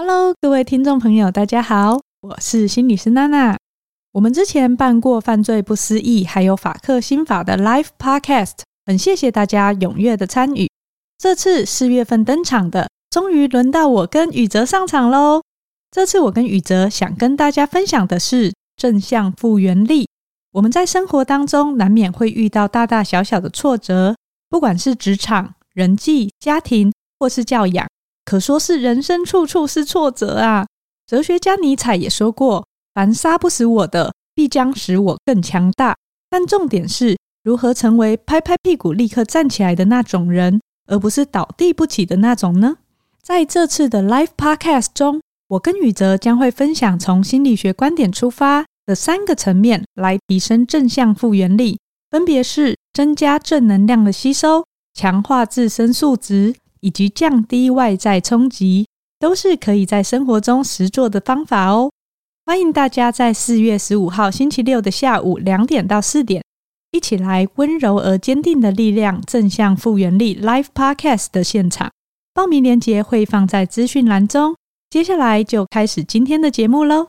Hello，各位听众朋友，大家好，我是心理师娜娜。我们之前办过犯罪不思议，还有法克心法的 Live Podcast，很谢谢大家踊跃的参与。这次四月份登场的，终于轮到我跟宇哲上场喽。这次我跟宇哲想跟大家分享的是正向复原力。我们在生活当中难免会遇到大大小小的挫折，不管是职场、人际、家庭，或是教养。可说是人生处处是挫折啊！哲学家尼采也说过：“凡杀不死我的，必将使我更强大。”但重点是如何成为拍拍屁股立刻站起来的那种人，而不是倒地不起的那种呢？在这次的 Live Podcast 中，我跟宇哲将会分享从心理学观点出发的三个层面来提升正向复原力，分别是增加正能量的吸收、强化自身素质。以及降低外在冲击，都是可以在生活中实做的方法哦。欢迎大家在四月十五号星期六的下午两点到四点，一起来温柔而坚定的力量正向复原力 Live Podcast 的现场。报名链接会放在资讯栏中。接下来就开始今天的节目喽。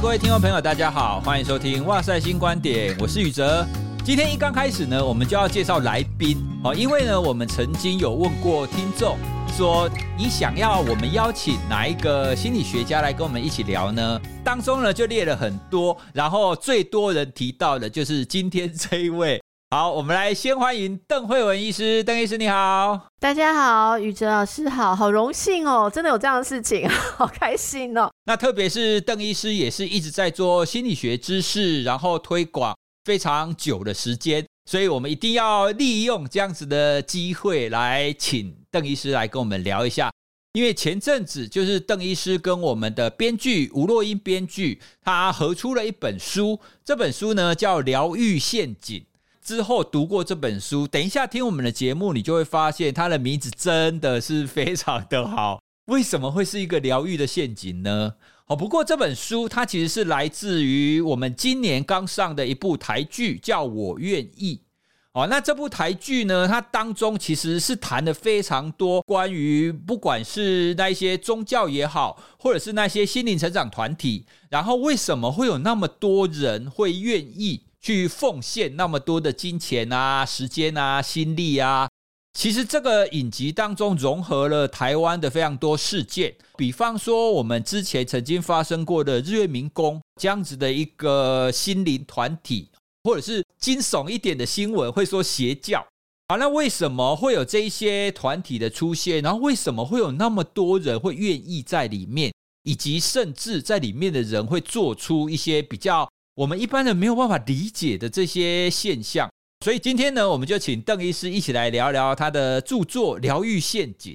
各位听众朋友，大家好，欢迎收听《哇塞新观点》，我是宇哲。今天一刚开始呢，我们就要介绍来宾哦，因为呢，我们曾经有问过听众说，你想要我们邀请哪一个心理学家来跟我们一起聊呢？当中呢，就列了很多，然后最多人提到的就是今天这一位。好，我们来先欢迎邓慧文医师。邓医师你好，大家好，宇哲老师好，好荣幸哦，真的有这样的事情，好开心哦。那特别是邓医师也是一直在做心理学知识，然后推广非常久的时间，所以我们一定要利用这样子的机会来请邓医师来跟我们聊一下。因为前阵子就是邓医师跟我们的编剧吴若英编剧，他合出了一本书，这本书呢叫《疗愈陷阱》。之后读过这本书，等一下听我们的节目，你就会发现它的名字真的是非常的好。为什么会是一个疗愈的陷阱呢？哦，不过这本书它其实是来自于我们今年刚上的一部台剧，叫《我愿意》。哦，那这部台剧呢，它当中其实是谈了非常多关于不管是那些宗教也好，或者是那些心灵成长团体，然后为什么会有那么多人会愿意去奉献那么多的金钱啊、时间啊、心力啊，其实这个影集当中融合了台湾的非常多事件，比方说我们之前曾经发生过的日月明宫这样子的一个心灵团体，或者是惊悚一点的新闻，会说邪教。好，那为什么会有这一些团体的出现？然后为什么会有那么多人会愿意在里面，以及甚至在里面的人会做出一些比较。我们一般人没有办法理解的这些现象，所以今天呢，我们就请邓医师一起来聊聊他的著作《疗愈陷阱》。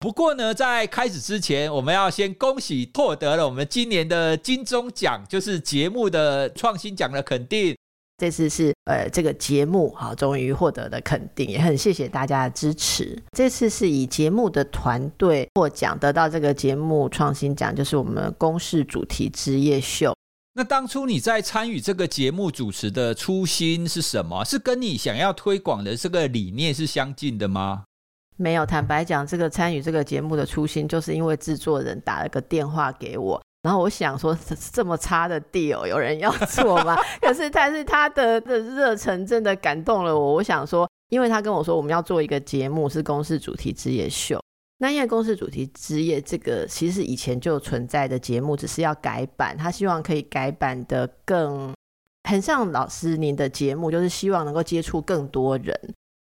不过呢，在开始之前，我们要先恭喜获得了我们今年的金钟奖，就是节目的创新奖的肯定。这次是呃这个节目哈，终于获得了肯定，也很谢谢大家的支持。这次是以节目的团队获奖，得到这个节目创新奖，就是我们公视主题之夜秀。那当初你在参与这个节目主持的初心是什么？是跟你想要推广的这个理念是相近的吗？没有，坦白讲，这个参与这个节目的初心，就是因为制作人打了个电话给我，然后我想说，这么差的 deal 有人要做吗？可是，但是他的的热忱真的感动了我。我想说，因为他跟我说我们要做一个节目，是公司主题之夜秀。那因为公司主题之夜这个其实以前就存在的节目，只是要改版，他希望可以改版的更很像老师您的节目，就是希望能够接触更多人，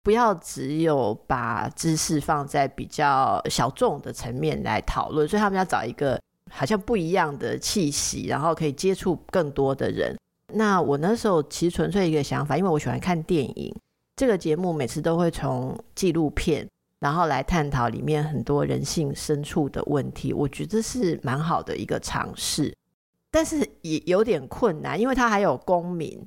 不要只有把知识放在比较小众的层面来讨论，所以他们要找一个好像不一样的气息，然后可以接触更多的人。那我那时候其实纯粹一个想法，因为我喜欢看电影，这个节目每次都会从纪录片。然后来探讨里面很多人性深处的问题，我觉得是蛮好的一个尝试，但是也有点困难，因为它还有公民。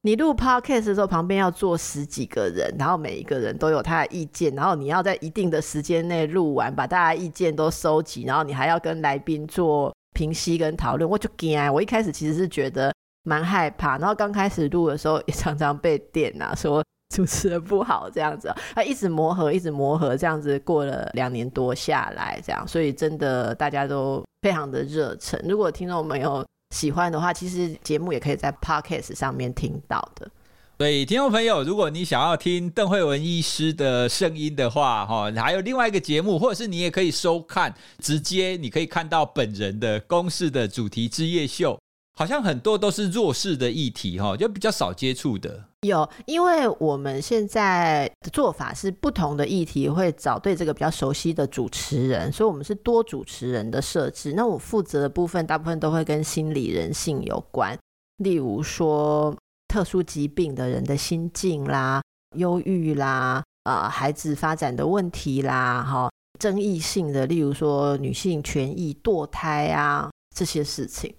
你录 podcast 的时候，旁边要坐十几个人，然后每一个人都有他的意见，然后你要在一定的时间内录完，把大家意见都收集，然后你还要跟来宾做评析跟讨论，我就惊。我一开始其实是觉得蛮害怕。然后刚开始录的时候，也常常被电啊，说主持的不好这样子。啊，一直磨合，一直磨合，这样子过了两年多下来，这样，所以真的大家都非常的热忱。如果听众朋友喜欢的话，其实节目也可以在 Podcast 上面听到的。所以，听众朋友，如果你想要听邓惠文医师的声音的话，哈，还有另外一个节目，或者是你也可以收看，直接你可以看到本人的公视的主题之夜秀，好像很多都是弱势的议题，哈，就比较少接触的。有，因为我们现在的做法是不同的议题会找对这个比较熟悉的主持人，所以我们是多主持人的设置。那我负责的部分大部分都会跟心理人性有关，例如说。特殊疾病的人的心境啦，忧郁啦，呃，孩子发展的问题啦，哈，争议性的，例如说女性权益、堕胎啊这些事情。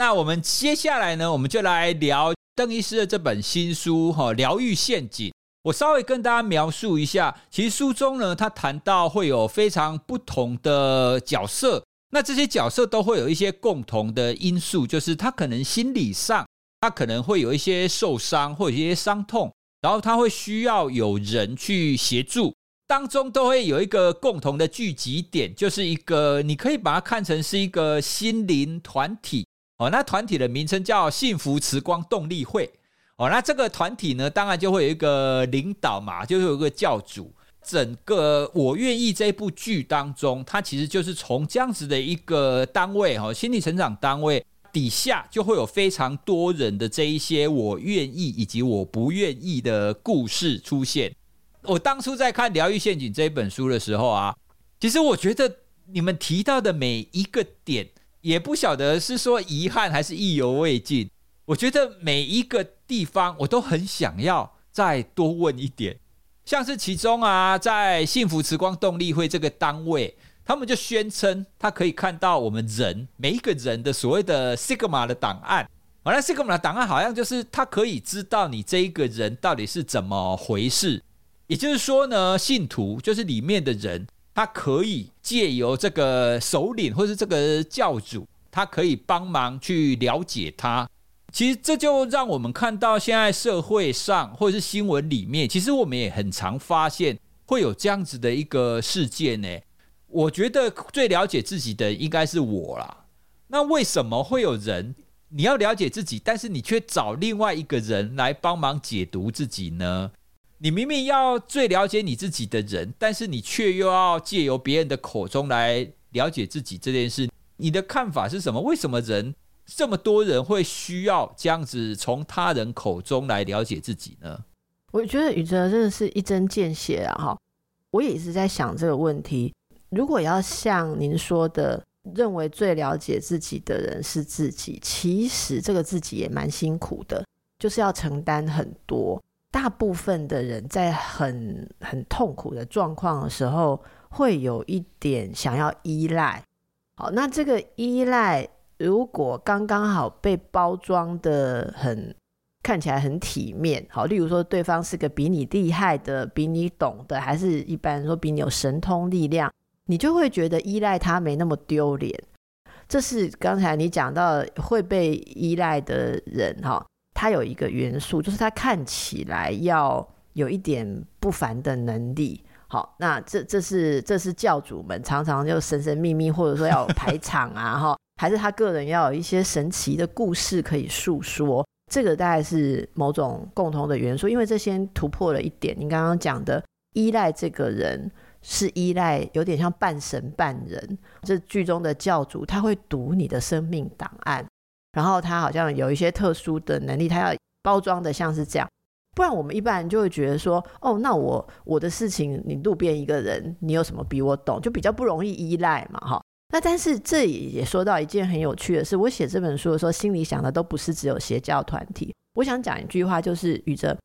那我们接下来呢，我们就来聊邓医师的这本新书哈，《疗愈陷阱》。我稍微跟大家描述一下，其实书中呢，他谈到会有非常不同的角色，那这些角色都会有一些共同的因素，就是他可能心理上。他可能会有一些受伤或者一些伤痛，然后他会需要有人去协助，当中都会有一个共同的聚集点，就是一个你可以把它看成是一个心灵团体哦。那团体的名称叫幸福慈光动力会哦。那这个团体呢，当然就会有一个领导嘛，就是有一个教主。整个我愿意这部剧当中，它其实就是从这样子的一个单位哈，心理成长单位。底下就会有非常多人的这一些我愿意以及我不愿意的故事出现。我当初在看《疗愈陷阱》这一本书的时候啊，其实我觉得你们提到的每一个点，也不晓得是说遗憾还是意犹未尽。我觉得每一个地方我都很想要再多问一点，像是其中啊，在幸福时光动力会这个单位。他们就宣称，他可以看到我们人每一个人的所谓的 Sigma 的档案。完了 Sigma 的档案好像就是他可以知道你这一个人到底是怎么回事。也就是说呢，信徒就是里面的人，他可以借由这个首领或是这个教主，他可以帮忙去了解他。其实这就让我们看到现在社会上或者是新闻里面，其实我们也很常发现会有这样子的一个事件呢。我觉得最了解自己的应该是我啦。那为什么会有人你要了解自己，但是你却找另外一个人来帮忙解读自己呢？你明明要最了解你自己的人，但是你却又要借由别人的口中来了解自己这件事，你的看法是什么？为什么人这么多人会需要这样子从他人口中来了解自己呢？我觉得宇哲真的是一针见血啊！哈，我也一直在想这个问题。如果要像您说的，认为最了解自己的人是自己，其实这个自己也蛮辛苦的，就是要承担很多。大部分的人在很很痛苦的状况的时候，会有一点想要依赖。好，那这个依赖如果刚刚好被包装得很看起来很体面，好，例如说对方是个比你厉害的、比你懂的，还是一般说比你有神通力量。你就会觉得依赖他没那么丢脸，这是刚才你讲到会被依赖的人哈，他有一个元素，就是他看起来要有一点不凡的能力。好，那这这是这是教主们常常就神神秘秘，或者说要排场啊 哈，还是他个人要有一些神奇的故事可以诉说，这个大概是某种共同的元素，因为这先突破了一点，你刚刚讲的依赖这个人。是依赖，有点像半神半人。这剧中的教主，他会读你的生命档案，然后他好像有一些特殊的能力，他要包装的像是这样。不然我们一般人就会觉得说，哦，那我我的事情，你路边一个人，你有什么比我懂，就比较不容易依赖嘛，哈。那但是这也说到一件很有趣的事，我写这本书的时候，心里想的都不是只有邪教团体。我想讲一句话，就是宇哲。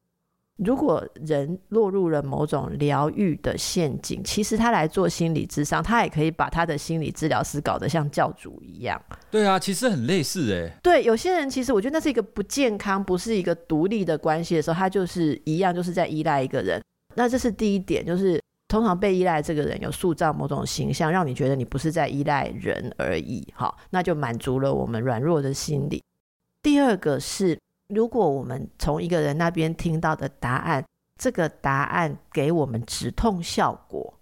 如果人落入了某种疗愈的陷阱，其实他来做心理咨商，他也可以把他的心理治疗师搞得像教主一样。对啊，其实很类似哎。对，有些人其实我觉得那是一个不健康，不是一个独立的关系的时候，他就是一样，就是在依赖一个人。那这是第一点，就是通常被依赖这个人有塑造某种形象，让你觉得你不是在依赖人而已。好，那就满足了我们软弱的心理。第二个是，如果我们从一个人那边听到的答案，这个答案给我们止痛效果，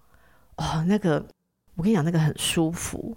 哦，那个我跟你讲，那个很舒服。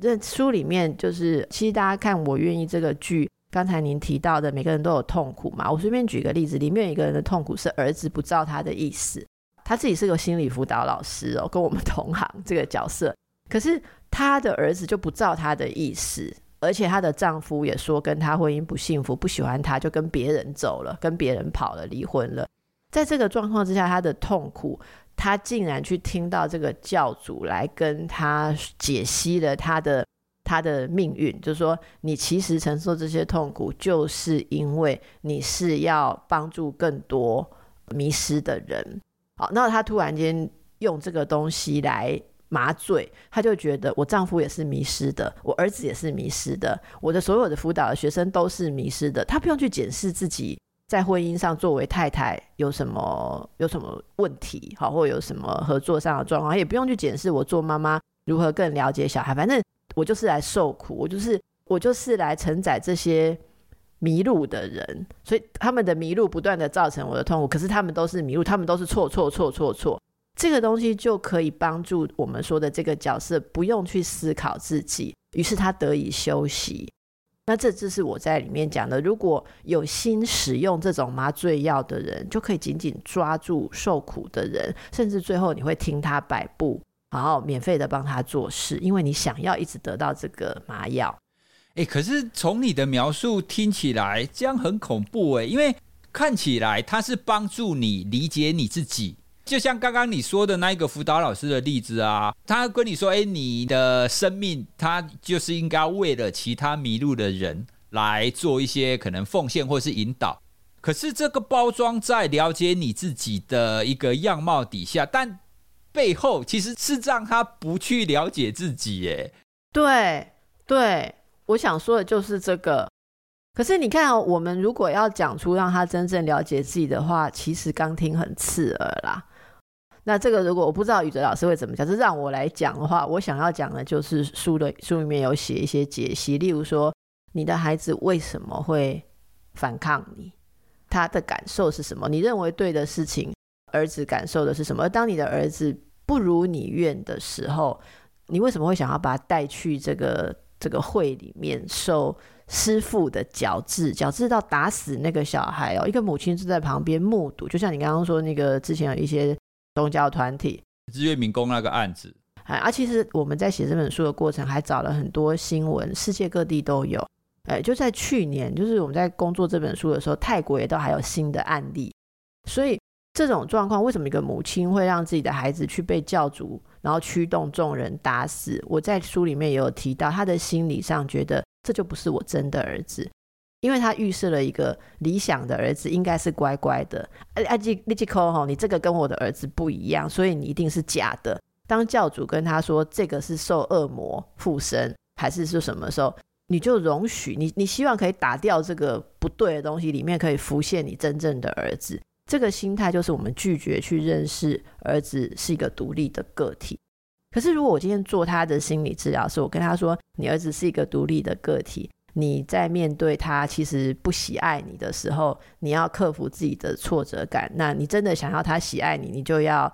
这书里面就是，其实大家看《我愿意》这个剧，刚才您提到的，每个人都有痛苦嘛。我随便举个例子，里面有一个人的痛苦是儿子不照他的意思，他自己是个心理辅导老师哦，跟我们同行这个角色，可是他的儿子就不照他的意思。而且她的丈夫也说跟她婚姻不幸福，不喜欢她，就跟别人走了，跟别人跑了，离婚了。在这个状况之下，她的痛苦，她竟然去听到这个教主来跟她解析了她的她的命运，就说你其实承受这些痛苦，就是因为你是要帮助更多迷失的人。好，那她突然间用这个东西来。麻醉，他就觉得我丈夫也是迷失的，我儿子也是迷失的，我的所有的辅导的学生都是迷失的。他不用去检视自己在婚姻上作为太太有什么有什么问题，好，或有什么合作上的状况，也不用去检视我做妈妈如何更了解小孩。反正我就是来受苦，我就是我就是来承载这些迷路的人，所以他们的迷路不断的造成我的痛苦。可是他们都是迷路，他们都是错错错错错。这个东西就可以帮助我们说的这个角色不用去思考自己，于是他得以休息。那这就是我在里面讲的，如果有心使用这种麻醉药的人，就可以紧紧抓住受苦的人，甚至最后你会听他摆布，然后免费的帮他做事，因为你想要一直得到这个麻药。诶，可是从你的描述听起来，这样很恐怖诶，因为看起来他是帮助你理解你自己。就像刚刚你说的那一个辅导老师的例子啊，他跟你说：“哎，你的生命，他就是应该为了其他迷路的人来做一些可能奉献或是引导。可是这个包装在了解你自己的一个样貌底下，但背后其实是让他不去了解自己。耶，对对，我想说的就是这个。可是你看，我们如果要讲出让他真正了解自己的话，其实刚听很刺耳啦。”那这个如果我不知道宇哲老师会怎么讲，就让我来讲的话，我想要讲的就是书的书里面有写一些解析，例如说你的孩子为什么会反抗你，他的感受是什么？你认为对的事情，儿子感受的是什么？而当你的儿子不如你愿的时候，你为什么会想要把他带去这个这个会里面受师傅的矫治，矫治到打死那个小孩哦？一个母亲就在旁边目睹，就像你刚刚说那个之前有一些。宗教团体日月民工那个案子，哎，啊，其实我们在写这本书的过程，还找了很多新闻，世界各地都有。哎，就在去年，就是我们在工作这本书的时候，泰国也都还有新的案例。所以这种状况，为什么一个母亲会让自己的孩子去被教主，然后驱动众人打死？我在书里面也有提到，他的心理上觉得这就不是我真的儿子。因为他预设了一个理想的儿子应该是乖乖的，啊，你你这口吼，你这个跟我的儿子不一样，所以你一定是假的。当教主跟他说这个是受恶魔附身，还是是什么时候，你就容许你，你希望可以打掉这个不对的东西，里面可以浮现你真正的儿子。这个心态就是我们拒绝去认识儿子是一个独立的个体。可是如果我今天做他的心理治疗师，我跟他说，你儿子是一个独立的个体。你在面对他其实不喜爱你的时候，你要克服自己的挫折感。那你真的想要他喜爱你，你就要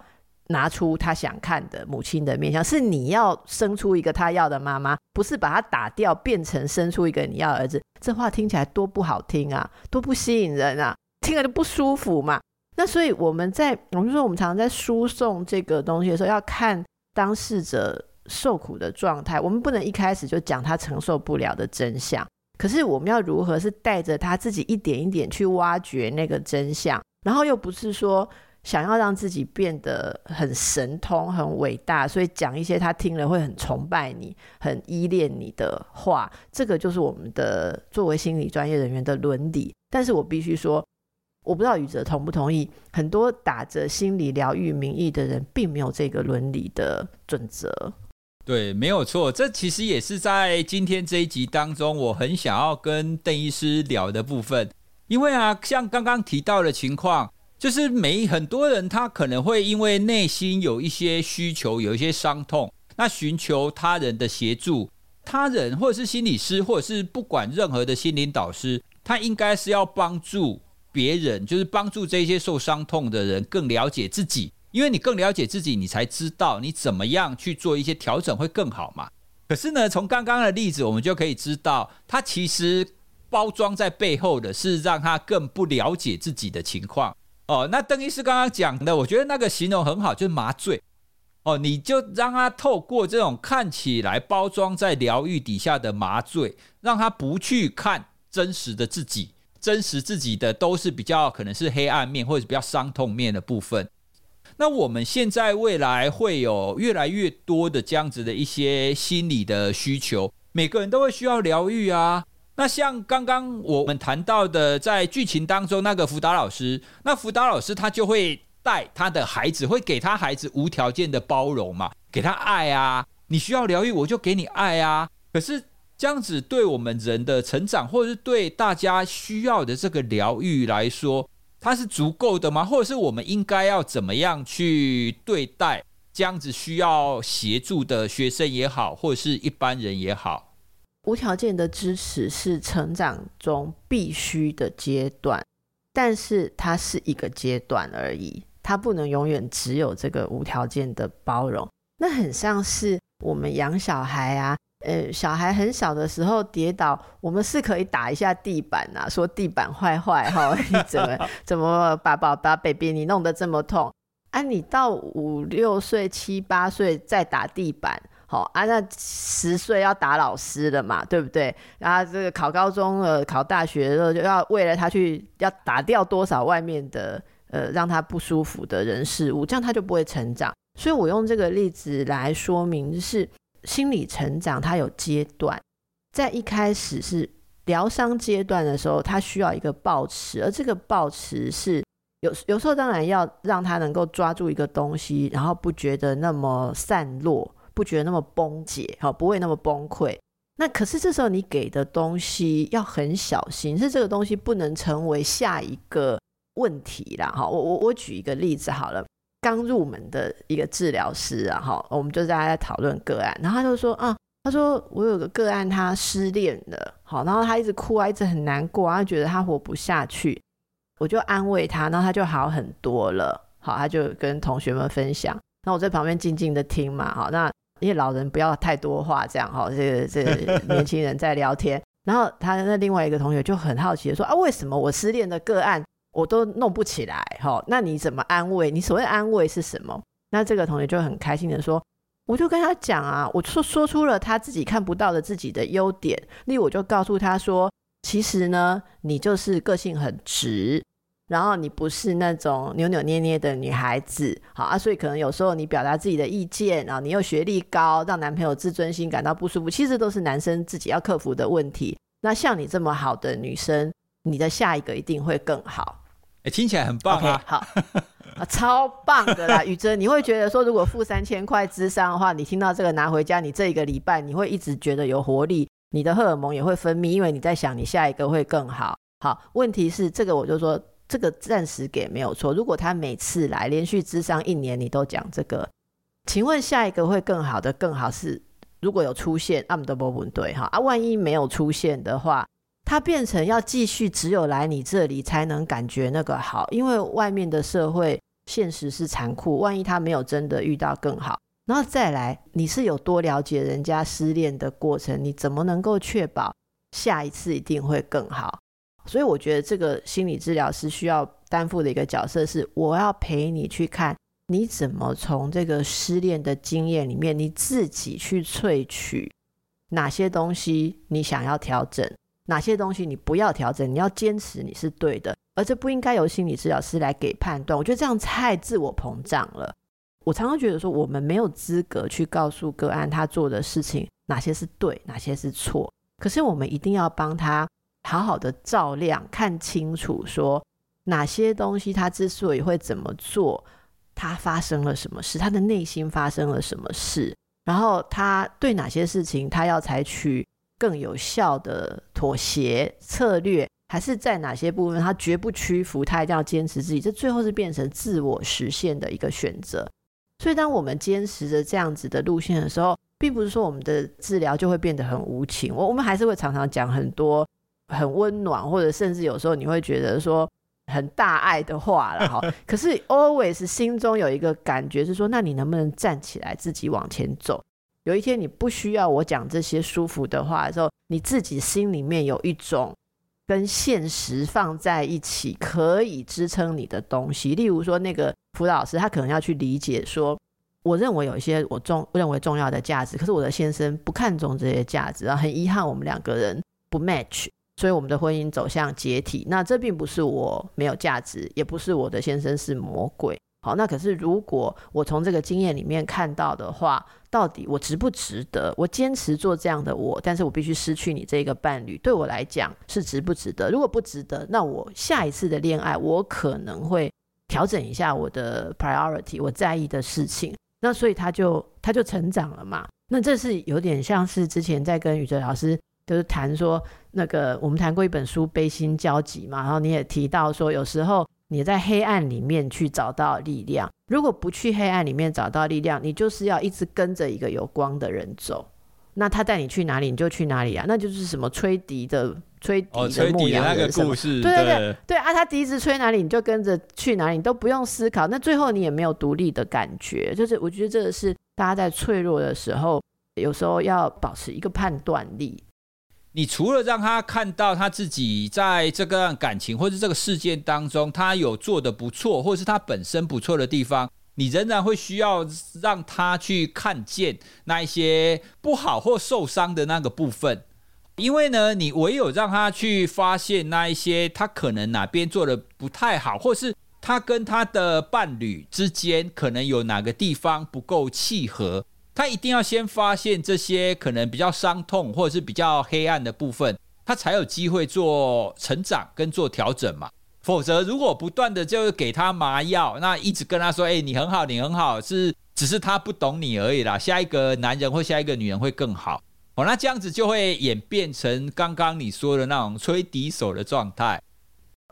拿出他想看的母亲的面相，是你要生出一个他要的妈妈，不是把他打掉变成生出一个你要儿子。这话听起来多不好听啊，多不吸引人啊，听了就不舒服嘛。那所以我们在我们说我们常常在输送这个东西的时候，要看当事者受苦的状态，我们不能一开始就讲他承受不了的真相。可是我们要如何是带着他自己一点一点去挖掘那个真相，然后又不是说想要让自己变得很神通、很伟大，所以讲一些他听了会很崇拜你、很依恋你的话，这个就是我们的作为心理专业人员的伦理。但是我必须说，我不知道宇哲同不同意，很多打着心理疗愈名义的人，并没有这个伦理的准则。对，没有错，这其实也是在今天这一集当中，我很想要跟邓医师聊的部分。因为啊，像刚刚提到的情况，就是每很多人他可能会因为内心有一些需求，有一些伤痛，那寻求他人的协助，他人或者是心理师，或者是不管任何的心灵导师，他应该是要帮助别人，就是帮助这些受伤痛的人更了解自己，因为你更了解自己，你才知道你怎么样去做一些调整会更好嘛。可是呢，从刚刚的例子，我们就可以知道，他其实包装在背后的是让他更不了解自己的情况。哦，那邓医师刚刚讲的，我觉得那个形容很好，就是麻醉。哦，你就让他透过这种看起来包装在疗愈底下的麻醉，让他不去看真实的自己，真实自己的都是比较可能是黑暗面或者比较伤痛面的部分。那我们现在未来会有越来越多的这样子的一些心理的需求，每个人都会需要疗愈啊。那像刚刚我们谈到的，在剧情当中那个辅导老师，那辅导老师他就会带他的孩子，会给他孩子无条件的包容嘛，给他爱啊。你需要疗愈，我就给你爱啊。可是这样子对我们人的成长，或者是对大家需要的这个疗愈来说，它是足够的吗？或者是我们应该要怎么样去对待这样子需要协助的学生也好，或者是一般人也好？无条件的支持是成长中必须的阶段，但是它是一个阶段而已，它不能永远只有这个无条件的包容。那很像是我们养小孩啊，呃，小孩很小的时候跌倒，我们是可以打一下地板啊，说地板坏坏哈，你怎么怎么把宝把 baby 你弄得这么痛啊？你到五六岁、七八岁再打地板。好啊，那十岁要打老师了嘛，对不对？然后这个考高中呃，考大学的时候就要为了他去要打掉多少外面的呃让他不舒服的人事物，这样他就不会成长。所以我用这个例子来说明，就是心理成长它有阶段，在一开始是疗伤阶段的时候，他需要一个抱持，而这个抱持是有有时候当然要让他能够抓住一个东西，然后不觉得那么散落。不觉得那么崩解，好，不会那么崩溃。那可是这时候你给的东西要很小心，是这个东西不能成为下一个问题啦。哈，我我我举一个例子好了，刚入门的一个治疗师啊，哈，我们就大家在讨论个案，然后他就说啊，他说我有个个案他失恋了，好，然后他一直哭啊，一直很难过啊，他觉得他活不下去，我就安慰他，然后他就好很多了，好，他就跟同学们分享，那我在旁边静静的听嘛，好，那。因为老人不要太多话，这样哈，这个这个 年轻人在聊天，然后他那另外一个同学就很好奇的说啊，为什么我失恋的个案我都弄不起来？哈，那你怎么安慰？你所谓安慰是什么？那这个同学就很开心的说，我就跟他讲啊，我说说出了他自己看不到的自己的优点，例如我就告诉他说，其实呢，你就是个性很直。然后你不是那种扭扭捏捏的女孩子，好啊，所以可能有时候你表达自己的意见，然后你又学历高，让男朋友自尊心感到不舒服，其实都是男生自己要克服的问题。那像你这么好的女生，你的下一个一定会更好。哎，听起来很棒啊！Okay, 好啊，超棒的啦，宇珍，你会觉得说，如果付三千块智商的话，你听到这个拿回家，你这一个礼拜你会一直觉得有活力，你的荷尔蒙也会分泌，因为你在想你下一个会更好。好，问题是这个，我就说。这个暂时给没有错。如果他每次来连续智商一年，你都讲这个，请问下一个会更好的更好是如果有出现，阿姆德波不对哈啊，万一没有出现的话，他变成要继续只有来你这里才能感觉那个好，因为外面的社会现实是残酷。万一他没有真的遇到更好，然后再来，你是有多了解人家失恋的过程？你怎么能够确保下一次一定会更好？所以我觉得这个心理治疗师需要担负的一个角色是，我要陪你去看你怎么从这个失恋的经验里面，你自己去萃取哪些东西你想要调整，哪些东西你不要调整，你要坚持你是对的，而这不应该由心理治疗师来给判断。我觉得这样太自我膨胀了。我常常觉得说，我们没有资格去告诉个案他做的事情哪些是对，哪些是错，可是我们一定要帮他。好好的照亮，看清楚，说哪些东西他之所以会怎么做，他发生了什么事，他的内心发生了什么事，然后他对哪些事情他要采取更有效的妥协策略，还是在哪些部分他绝不屈服，他一定要坚持自己，这最后是变成自我实现的一个选择。所以，当我们坚持着这样子的路线的时候，并不是说我们的治疗就会变得很无情，我我们还是会常常讲很多。很温暖，或者甚至有时候你会觉得说很大爱的话了哈。可是 always 心中有一个感觉是说，那你能不能站起来自己往前走？有一天你不需要我讲这些舒服的话的时候，你自己心里面有一种跟现实放在一起可以支撑你的东西。例如说，那个辅导老师他可能要去理解说，我认为有一些我重认为重要的价值，可是我的先生不看重这些价值，然后很遗憾我们两个人不 match，所以我们的婚姻走向解体。那这并不是我没有价值，也不是我的先生是魔鬼。好，那可是如果我从这个经验里面看到的话，到底我值不值得？我坚持做这样的我，但是我必须失去你这个伴侣，对我来讲是值不值得？如果不值得，那我下一次的恋爱，我可能会调整一下我的 priority，我在意的事情。那所以他就他就成长了嘛。那这是有点像是之前在跟宇哲老师就是谈说，那个我们谈过一本书《悲心交集》嘛，然后你也提到说，有时候。你在黑暗里面去找到力量，如果不去黑暗里面找到力量，你就是要一直跟着一个有光的人走。那他带你去哪里，你就去哪里啊？那就是什么吹笛的吹笛的牧羊人什么？对对对对啊！他笛子吹哪里，你就跟着去哪里，你都不用思考。那最后你也没有独立的感觉。就是我觉得这个是大家在脆弱的时候，有时候要保持一个判断力。你除了让他看到他自己在这个感情或者这个事件当中，他有做得不错，或者是他本身不错的地方，你仍然会需要让他去看见那一些不好或受伤的那个部分。因为呢，你唯有让他去发现那一些他可能哪边做得不太好，或是他跟他的伴侣之间可能有哪个地方不够契合。他一定要先发现这些可能比较伤痛或者是比较黑暗的部分，他才有机会做成长跟做调整嘛。否则，如果不断的就是给他麻药，那一直跟他说：“哎，你很好，你很好。”是只是他不懂你而已啦。下一个男人或下一个女人会更好哦。那这样子就会演变成刚刚你说的那种吹笛手的状态。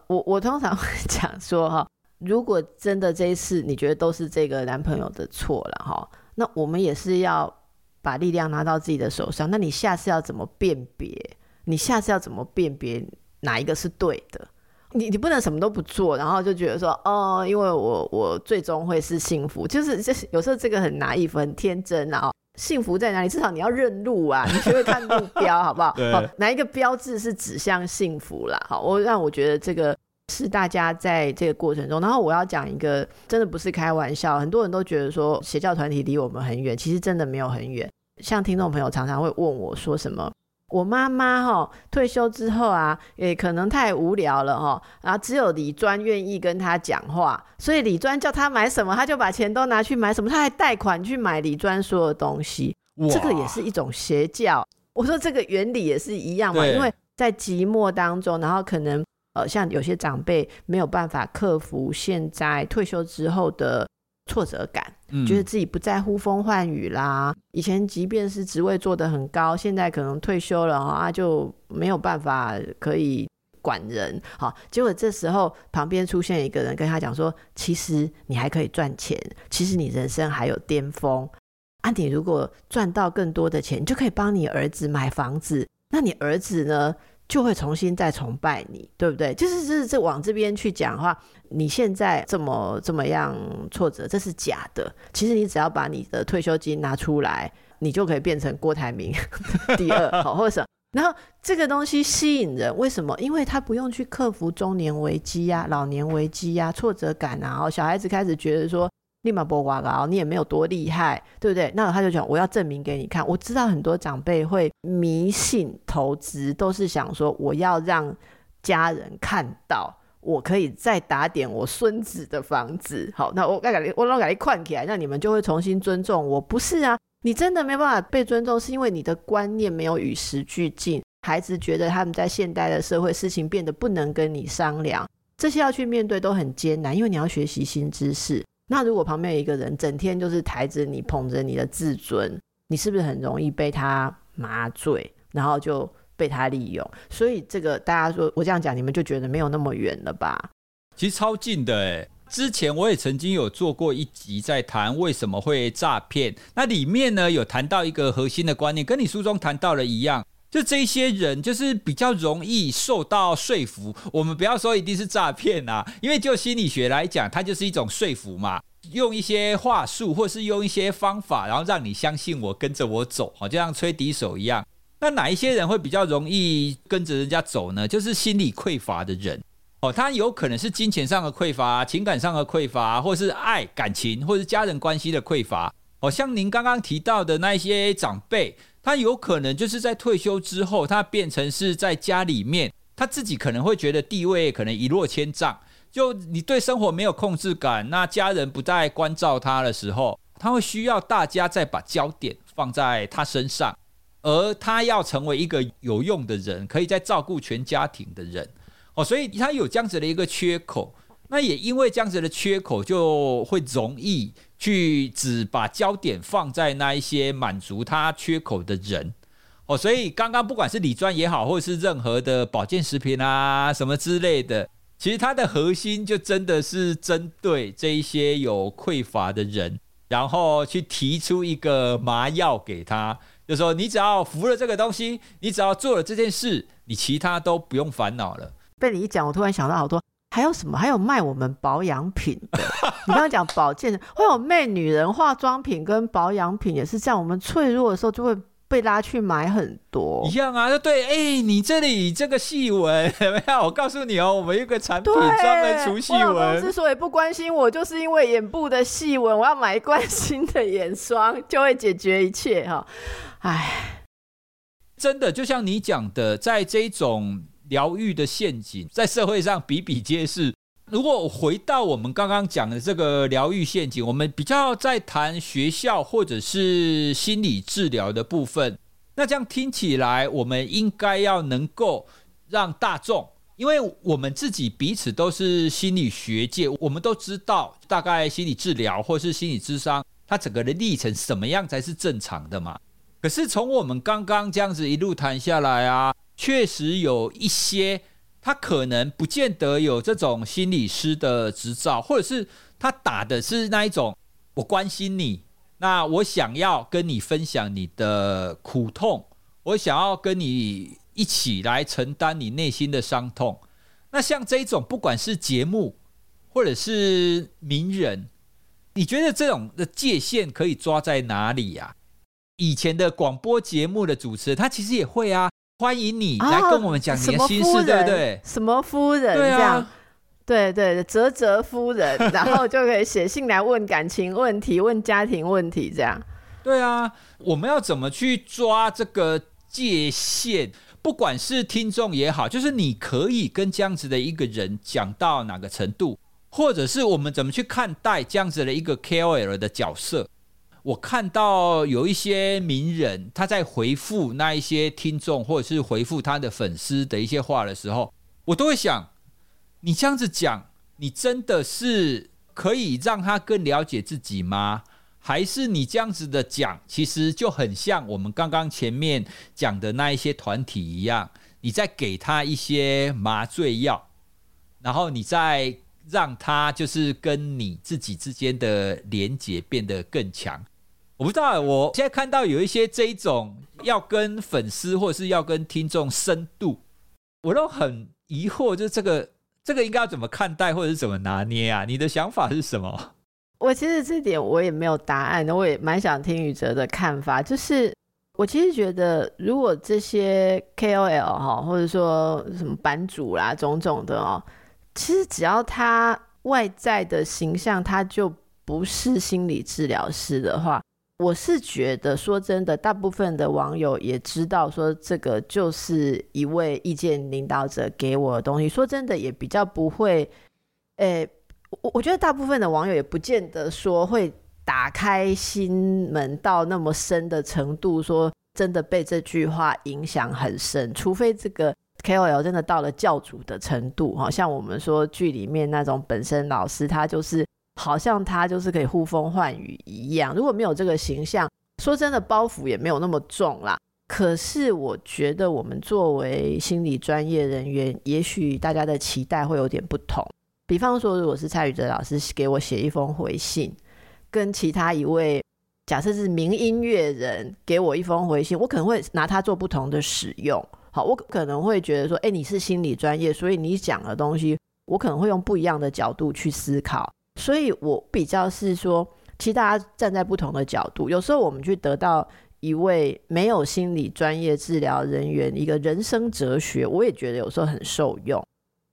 我我通常会讲说哈，如果真的这一次你觉得都是这个男朋友的错了哈。那我们也是要把力量拿到自己的手上。那你下次要怎么辨别？你下次要怎么辨别哪一个是对的？你你不能什么都不做，然后就觉得说哦，因为我我最终会是幸福。就是就是有时候这个很 naive，很天真啊。幸福在哪里？至少你要认路啊，你学会看路标，好不好？好，哪一个标志是指向幸福啦？好，我让我觉得这个。是大家在这个过程中，然后我要讲一个，真的不是开玩笑。很多人都觉得说邪教团体离我们很远，其实真的没有很远。像听众朋友常常会问我说什么，我妈妈哈退休之后啊，也可能太无聊了哈，然后只有李专愿意跟他讲话，所以李专叫他买什么，他就把钱都拿去买什么，他还贷款去买李专说的东西，这个也是一种邪教。我说这个原理也是一样嘛，因为在寂寞当中，然后可能。呃，像有些长辈没有办法克服现在退休之后的挫折感，嗯，觉得自己不再呼风唤雨啦。以前即便是职位做得很高，现在可能退休了啊，就没有办法可以管人。好，结果这时候旁边出现一个人跟他讲说：“其实你还可以赚钱，其实你人生还有巅峰。啊，你如果赚到更多的钱，你就可以帮你儿子买房子。那你儿子呢？”就会重新再崇拜你，对不对？就是这这往这边去讲的话，你现在这么这么样挫折，这是假的。其实你只要把你的退休金拿出来，你就可以变成郭台铭第二，好，或者然后这个东西吸引人，为什么？因为他不用去克服中年危机呀、啊、老年危机呀、啊、挫折感啊，然后小孩子开始觉得说。立马波瓜高，你也没有多厉害，对不对？那他就讲，我要证明给你看。我知道很多长辈会迷信投资，都是想说我要让家人看到，我可以再打点我孙子的房子。好，那我该给我老给你框起来，那你们就会重新尊重我。不是啊，你真的没办法被尊重，是因为你的观念没有与时俱进。孩子觉得他们在现代的社会，事情变得不能跟你商量，这些要去面对都很艰难，因为你要学习新知识。那如果旁边有一个人整天就是抬着你、捧着你的自尊，你是不是很容易被他麻醉，然后就被他利用？所以这个大家说我这样讲，你们就觉得没有那么远了吧？其实超近的诶。之前我也曾经有做过一集在谈为什么会诈骗，那里面呢有谈到一个核心的观念，跟你书中谈到的一样。就这些人就是比较容易受到说服。我们不要说一定是诈骗啊，因为就心理学来讲，它就是一种说服嘛，用一些话术或是用一些方法，然后让你相信我，跟着我走，好，就像吹笛手一样。那哪一些人会比较容易跟着人家走呢？就是心理匮乏的人。哦，他有可能是金钱上的匮乏、情感上的匮乏，或是爱、感情，或是家人关系的匮乏。哦，像您刚刚提到的那一些长辈，他有可能就是在退休之后，他变成是在家里面，他自己可能会觉得地位可能一落千丈。就你对生活没有控制感，那家人不再关照他的时候，他会需要大家再把焦点放在他身上，而他要成为一个有用的人，可以再照顾全家庭的人。哦，所以他有这样子的一个缺口，那也因为这样子的缺口，就会容易去只把焦点放在那一些满足他缺口的人。哦，所以刚刚不管是理专也好，或者是任何的保健食品啊什么之类的，其实它的核心就真的是针对这一些有匮乏的人，然后去提出一个麻药给他，就说你只要服了这个东西，你只要做了这件事，你其他都不用烦恼了。被你一讲，我突然想到好多，还有什么？还有卖我们保养品的。你刚刚讲保健的，会有卖女人化妆品跟保养品，也是这样。我们脆弱的时候就会被拉去买很多。一样啊，对，哎、欸，你这里这个细纹，有 没有？我告诉你哦，我们有一个产品专门除细纹。我之所以不关心我，就是因为眼部的细纹，我要买一罐新的眼霜，就会解决一切哈。哎，真的，就像你讲的，在这种。疗愈的陷阱在社会上比比皆是。如果回到我们刚刚讲的这个疗愈陷阱，我们比较在谈学校或者是心理治疗的部分。那这样听起来，我们应该要能够让大众，因为我们自己彼此都是心理学界，我们都知道大概心理治疗或是心理咨商，它整个的历程什么样才是正常的嘛？可是从我们刚刚这样子一路谈下来啊。确实有一些，他可能不见得有这种心理师的执照，或者是他打的是那一种，我关心你，那我想要跟你分享你的苦痛，我想要跟你一起来承担你内心的伤痛。那像这种，不管是节目或者是名人，你觉得这种的界限可以抓在哪里呀？以前的广播节目的主持人，他其实也会啊。欢迎你来跟我们讲你的心事，哦、对不对？什么夫人这样？对对，泽泽夫人，然后就可以写信来问感情问题、问家庭问题，这样。对啊，我们要怎么去抓这个界限？不管是听众也好，就是你可以跟这样子的一个人讲到哪个程度，或者是我们怎么去看待这样子的一个 KOL 的角色？我看到有一些名人，他在回复那一些听众，或者是回复他的粉丝的一些话的时候，我都会想：你这样子讲，你真的是可以让他更了解自己吗？还是你这样子的讲，其实就很像我们刚刚前面讲的那一些团体一样，你在给他一些麻醉药，然后你再让他就是跟你自己之间的连结变得更强。我不知道，我现在看到有一些这一种要跟粉丝或者是要跟听众深度，我都很疑惑，就是这个这个应该要怎么看待或者是怎么拿捏啊？你的想法是什么？我其实这点我也没有答案，我也蛮想听宇哲的看法。就是我其实觉得，如果这些 KOL 哈，或者说什么版主啦，种种的哦，其实只要他外在的形象，他就不是心理治疗师的话。我是觉得，说真的，大部分的网友也知道，说这个就是一位意见领导者给我的东西。说真的，也比较不会，诶，我我觉得大部分的网友也不见得说会打开心门到那么深的程度，说真的被这句话影响很深。除非这个 KOL 真的到了教主的程度，好像我们说剧里面那种本身老师，他就是。好像他就是可以呼风唤雨一样，如果没有这个形象，说真的，包袱也没有那么重啦。可是我觉得，我们作为心理专业人员，也许大家的期待会有点不同。比方说，如果是蔡宇哲老师给我写一封回信，跟其他一位假设是名音乐人给我一封回信，我可能会拿它做不同的使用。好，我可能会觉得说，哎，你是心理专业，所以你讲的东西，我可能会用不一样的角度去思考。所以我比较是说，其实大家站在不同的角度，有时候我们去得到一位没有心理专业治疗人员一个人生哲学，我也觉得有时候很受用。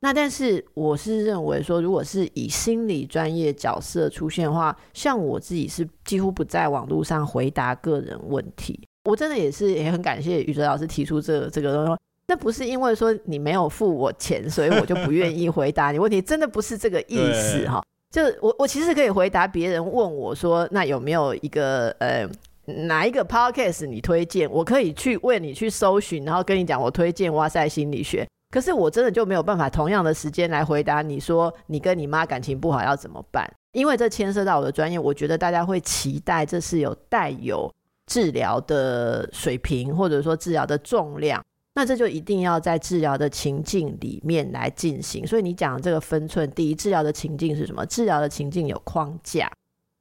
那但是我是认为说，如果是以心理专业角色出现的话，像我自己是几乎不在网络上回答个人问题。我真的也是也很感谢宇哲老师提出这个这个东西。那不是因为说你没有付我钱，所以我就不愿意回答你问题，真的不是这个意思哈。就我我其实可以回答别人问我说，那有没有一个呃哪一个 podcast 你推荐？我可以去为你去搜寻，然后跟你讲我推荐哇塞心理学。可是我真的就没有办法同样的时间来回答你说你跟你妈感情不好要怎么办？因为这牵涉到我的专业，我觉得大家会期待这是有带有治疗的水平，或者说治疗的重量，那这就一定要在治疗的情境里面来进行。所以你讲的这个分寸，第一，治疗的情境是什么？治疗的情境有框架，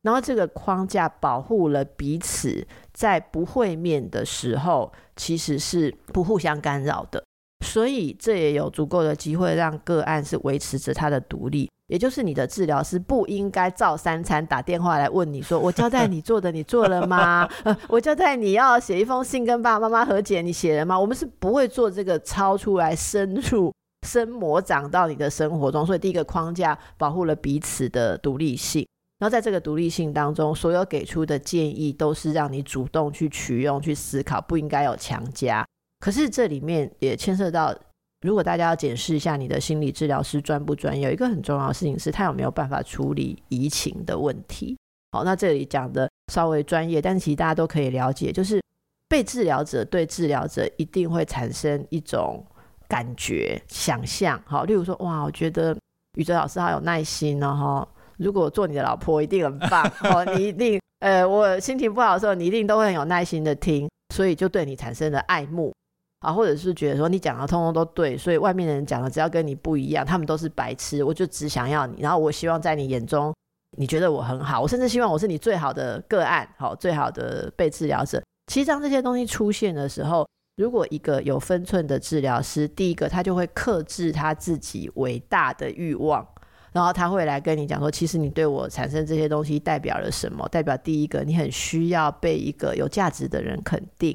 然后这个框架保护了彼此在不会面的时候，其实是不互相干扰的。所以这也有足够的机会让个案是维持着他的独立，也就是你的治疗师不应该照三餐打电话来问你说：“我交代你做的，你做了吗？”，我交代你要写一封信跟爸爸妈妈和解，你写了吗？我们是不会做这个超出来深入、深魔长到你的生活中。所以第一个框架保护了彼此的独立性，然后在这个独立性当中，所有给出的建议都是让你主动去取用、去思考，不应该有强加。可是这里面也牵涉到，如果大家要检视一下你的心理治疗师专不专业，有一个很重要的事情是，他有没有办法处理移情的问题。好，那这里讲的稍微专业，但是其实大家都可以了解，就是被治疗者对治疗者一定会产生一种感觉、想象。好，例如说，哇，我觉得宇哲老师好有耐心哦，哈，如果做你的老婆一定很棒，哦，你一定，呃，我心情不好的时候，你一定都会很有耐心的听，所以就对你产生了爱慕。啊，或者是觉得说你讲的通通都对，所以外面的人讲的只要跟你不一样，他们都是白痴。我就只想要你，然后我希望在你眼中，你觉得我很好，我甚至希望我是你最好的个案，好，最好的被治疗者。其实当这些东西出现的时候，如果一个有分寸的治疗师，第一个他就会克制他自己伟大的欲望，然后他会来跟你讲说，其实你对我产生这些东西代表了什么？代表第一个，你很需要被一个有价值的人肯定。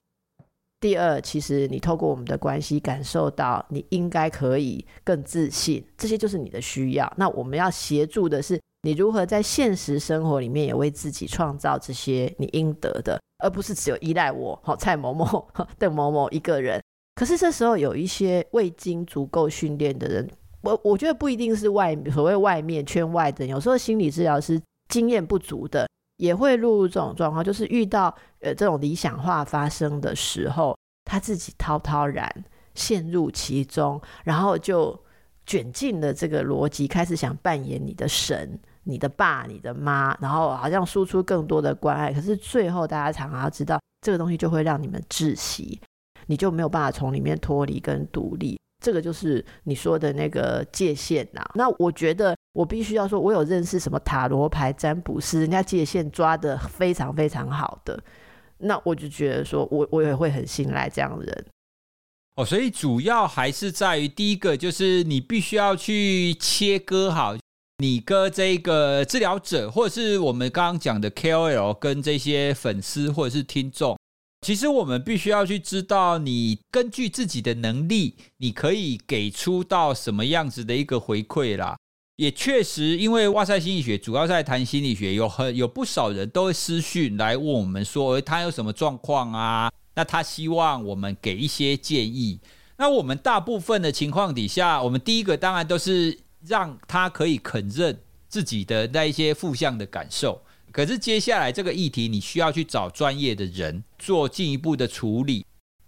第二，其实你透过我们的关系感受到你应该可以更自信，这些就是你的需要。那我们要协助的是你如何在现实生活里面也为自己创造这些你应得的，而不是只有依赖我，好 蔡某某、邓某某一个人。可是这时候有一些未经足够训练的人，我我觉得不一定是外所谓外面圈外的，有时候心理治疗师经验不足的。也会落入这种状况，就是遇到呃这种理想化发生的时候，他自己滔滔然陷入其中，然后就卷进了这个逻辑，开始想扮演你的神、你的爸、你的妈，然后好像输出更多的关爱。可是最后大家常常要知道，这个东西就会让你们窒息，你就没有办法从里面脱离跟独立。这个就是你说的那个界限呐、那我觉得我必须要说，我有认识什么塔罗牌占卜师，人家界限抓得非常非常好的。那我就觉得说我我也会很信赖这样的人。哦，所以主要还是在于第一个，就是你必须要去切割好你跟这个治疗者，或者是我们刚刚讲的 KOL 跟这些粉丝或者是听众。其实我们必须要去知道，你根据自己的能力，你可以给出到什么样子的一个回馈啦。也确实，因为哇塞心理学主要在谈心理学，有很有不少人都会私讯来问我们说，他有什么状况啊？那他希望我们给一些建议。那我们大部分的情况底下，我们第一个当然都是让他可以肯认自己的那一些负向的感受。可是接下来这个议题，你需要去找专业的人做进一步的处理。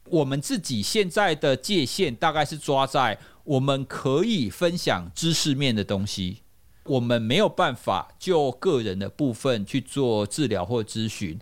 我们自己现在的界限大概是抓在我们可以分享知识面的东西，我们没有办法就个人的部分去做治疗或咨询。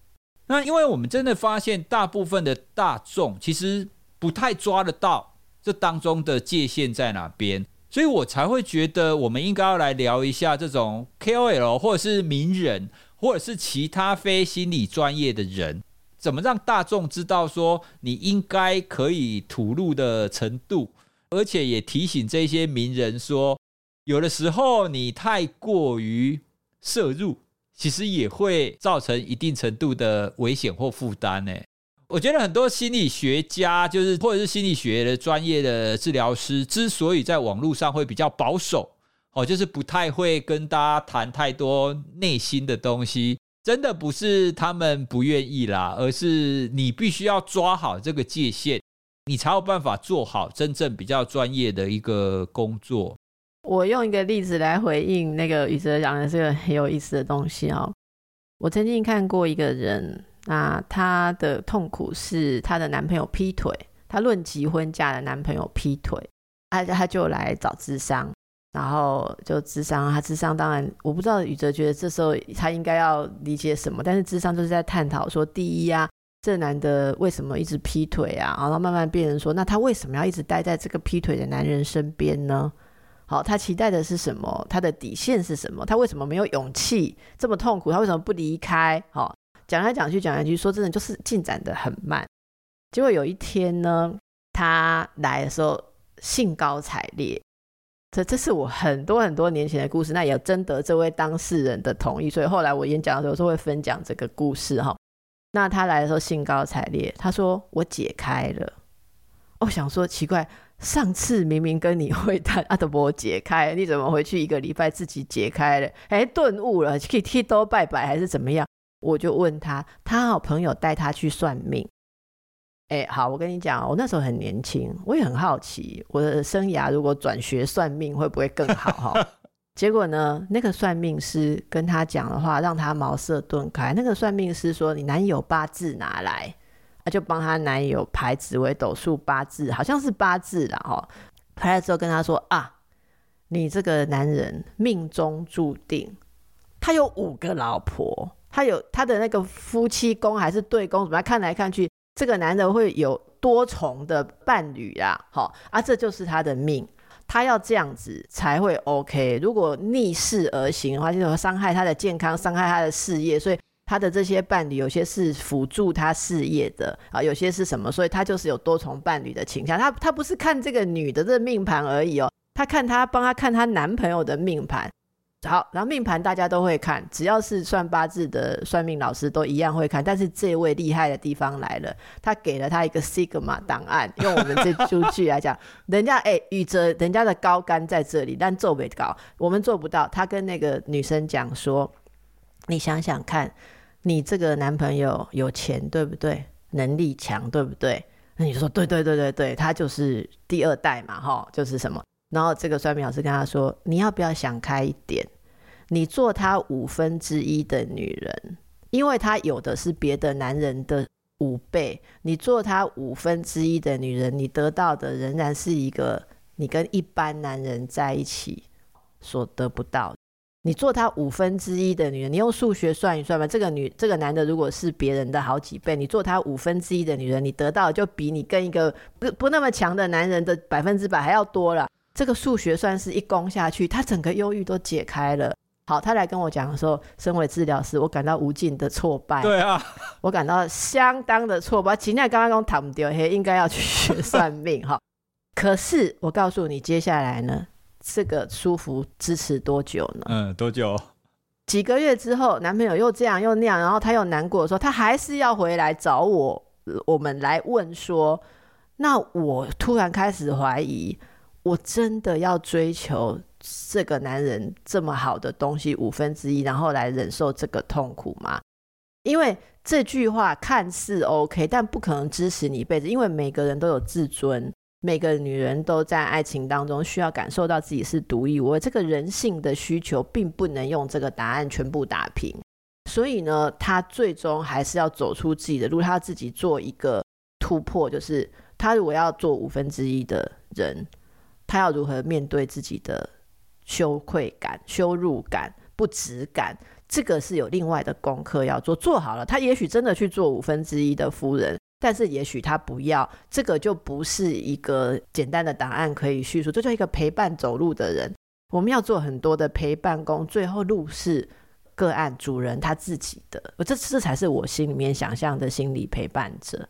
那因为我们真的发现，大部分的大众其实不太抓得到这当中的界限在哪边，所以我才会觉得我们应该要来聊一下这种 KOL 或者是名人。或者是其他非心理专业的人，怎么让大众知道说你应该可以吐露的程度，而且也提醒这些名人说，有的时候你太过于摄入，其实也会造成一定程度的危险或负担呢。我觉得很多心理学家，就是或者是心理学的专业的治疗师，之所以在网络上会比较保守，哦，就是不太会跟大家谈太多内心的东西，真的不是他们不愿意啦，而是你必须要抓好这个界限，你才有办法做好真正比较专业的一个工作。我用一个例子来回应那个宇哲讲的这个很有意思的东西哦。我曾经看过一个人。那她的痛苦是她的男朋友劈腿，她论及婚嫁的男朋友劈腿，她她就来找智商，然后就智商，他智商当然我不知道宇哲觉得这时候他应该要理解什么，但是智商就是在探讨说，第一啊，这男的为什么一直劈腿啊，然后慢慢变成说，那他为什么要一直待在这个劈腿的男人身边呢？好，他期待的是什么？他的底线是什么？他为什么没有勇气这么痛苦？他为什么不离开？好。讲来讲去，讲来讲去，说真的，就是进展得很慢。结果有一天呢，他来的时候兴高采烈。这这是我很多很多年前的故事，那也有征得这位当事人的同意，所以后来我演讲的时候，是会分享这个故事哈。那他来的时候兴高采烈，他说我解开了。我想说奇怪，上次明明跟你会谈阿德伯解开，你怎么回去一个礼拜自己解开了？哎，顿悟了，可以剃头拜拜还是怎么样？我就问他，他好朋友带他去算命。哎，好，我跟你讲，我那时候很年轻，我也很好奇，我的生涯如果转学算命会不会更好哈？结果呢，那个算命师跟他讲的话，让他茅塞顿开。那个算命师说：“你男友八字拿来。”他就帮他男友排紫微斗数八字，好像是八字啦哈。排了之后跟他说：“啊，你这个男人命中注定，他有五个老婆。”他有他的那个夫妻宫还是对宫，怎么样？看来看去，这个男的会有多重的伴侣呀？好啊，这就是他的命，他要这样子才会 OK。如果逆势而行的话，就会伤害他的健康，伤害他的事业。所以他的这些伴侣，有些是辅助他事业的啊，有些是什么？所以他就是有多重伴侣的倾向。他他不是看这个女的这命盘而已哦，他看他帮他看他男朋友的命盘。好，然后命盘大家都会看，只要是算八字的算命老师都一样会看。但是这位厉害的地方来了，他给了他一个 Sigma 档案，用我们这出剧来讲，人家哎，宇哲，人家的高竿在这里，但做不到，我们做不到。他跟那个女生讲说：“你想想看，你这个男朋友有钱对不对？能力强对不对？那你说对对对对对，他就是第二代嘛，哈，就是什么？”然后这个算命老师跟他说：“你要不要想开一点？你做他五分之一的女人，因为他有的是别的男人的五倍。你做他五分之一的女人，你得到的仍然是一个你跟一般男人在一起所得不到。你做他五分之一的女人，你用数学算一算吧。这个女这个男的如果是别人的好几倍，你做他五分之一的女人，你得到就比你跟一个不不那么强的男人的百分之百还要多了。”这个数学算是一攻下去，他整个忧郁都解开了。好，他来跟我讲的时候，身为治疗师，我感到无尽的挫败。对啊，我感到相当的挫败。今天刚刚讲谈不掉，嘿，应该要去学算命哈。可是我告诉你，接下来呢，这个舒服支持多久呢？嗯，多久？几个月之后，男朋友又这样又那样，然后他又难过的时候，他还是要回来找我，我们来问说，那我突然开始怀疑。我真的要追求这个男人这么好的东西五分之一，然后来忍受这个痛苦吗？因为这句话看似 OK，但不可能支持你一辈子。因为每个人都有自尊，每个女人都在爱情当中需要感受到自己是独一无二。这个人性的需求并不能用这个答案全部打平。所以呢，他最终还是要走出自己的路，他自己做一个突破，就是他如果要做五分之一的人。他要如何面对自己的羞愧感、羞辱感、不值感？这个是有另外的功课要做。做好了，他也许真的去做五分之一的夫人，但是也许他不要。这个就不是一个简单的答案可以叙述。这叫一个陪伴走路的人，我们要做很多的陪伴工，最后路是个案主人他自己的，这这才是我心里面想象的心理陪伴者。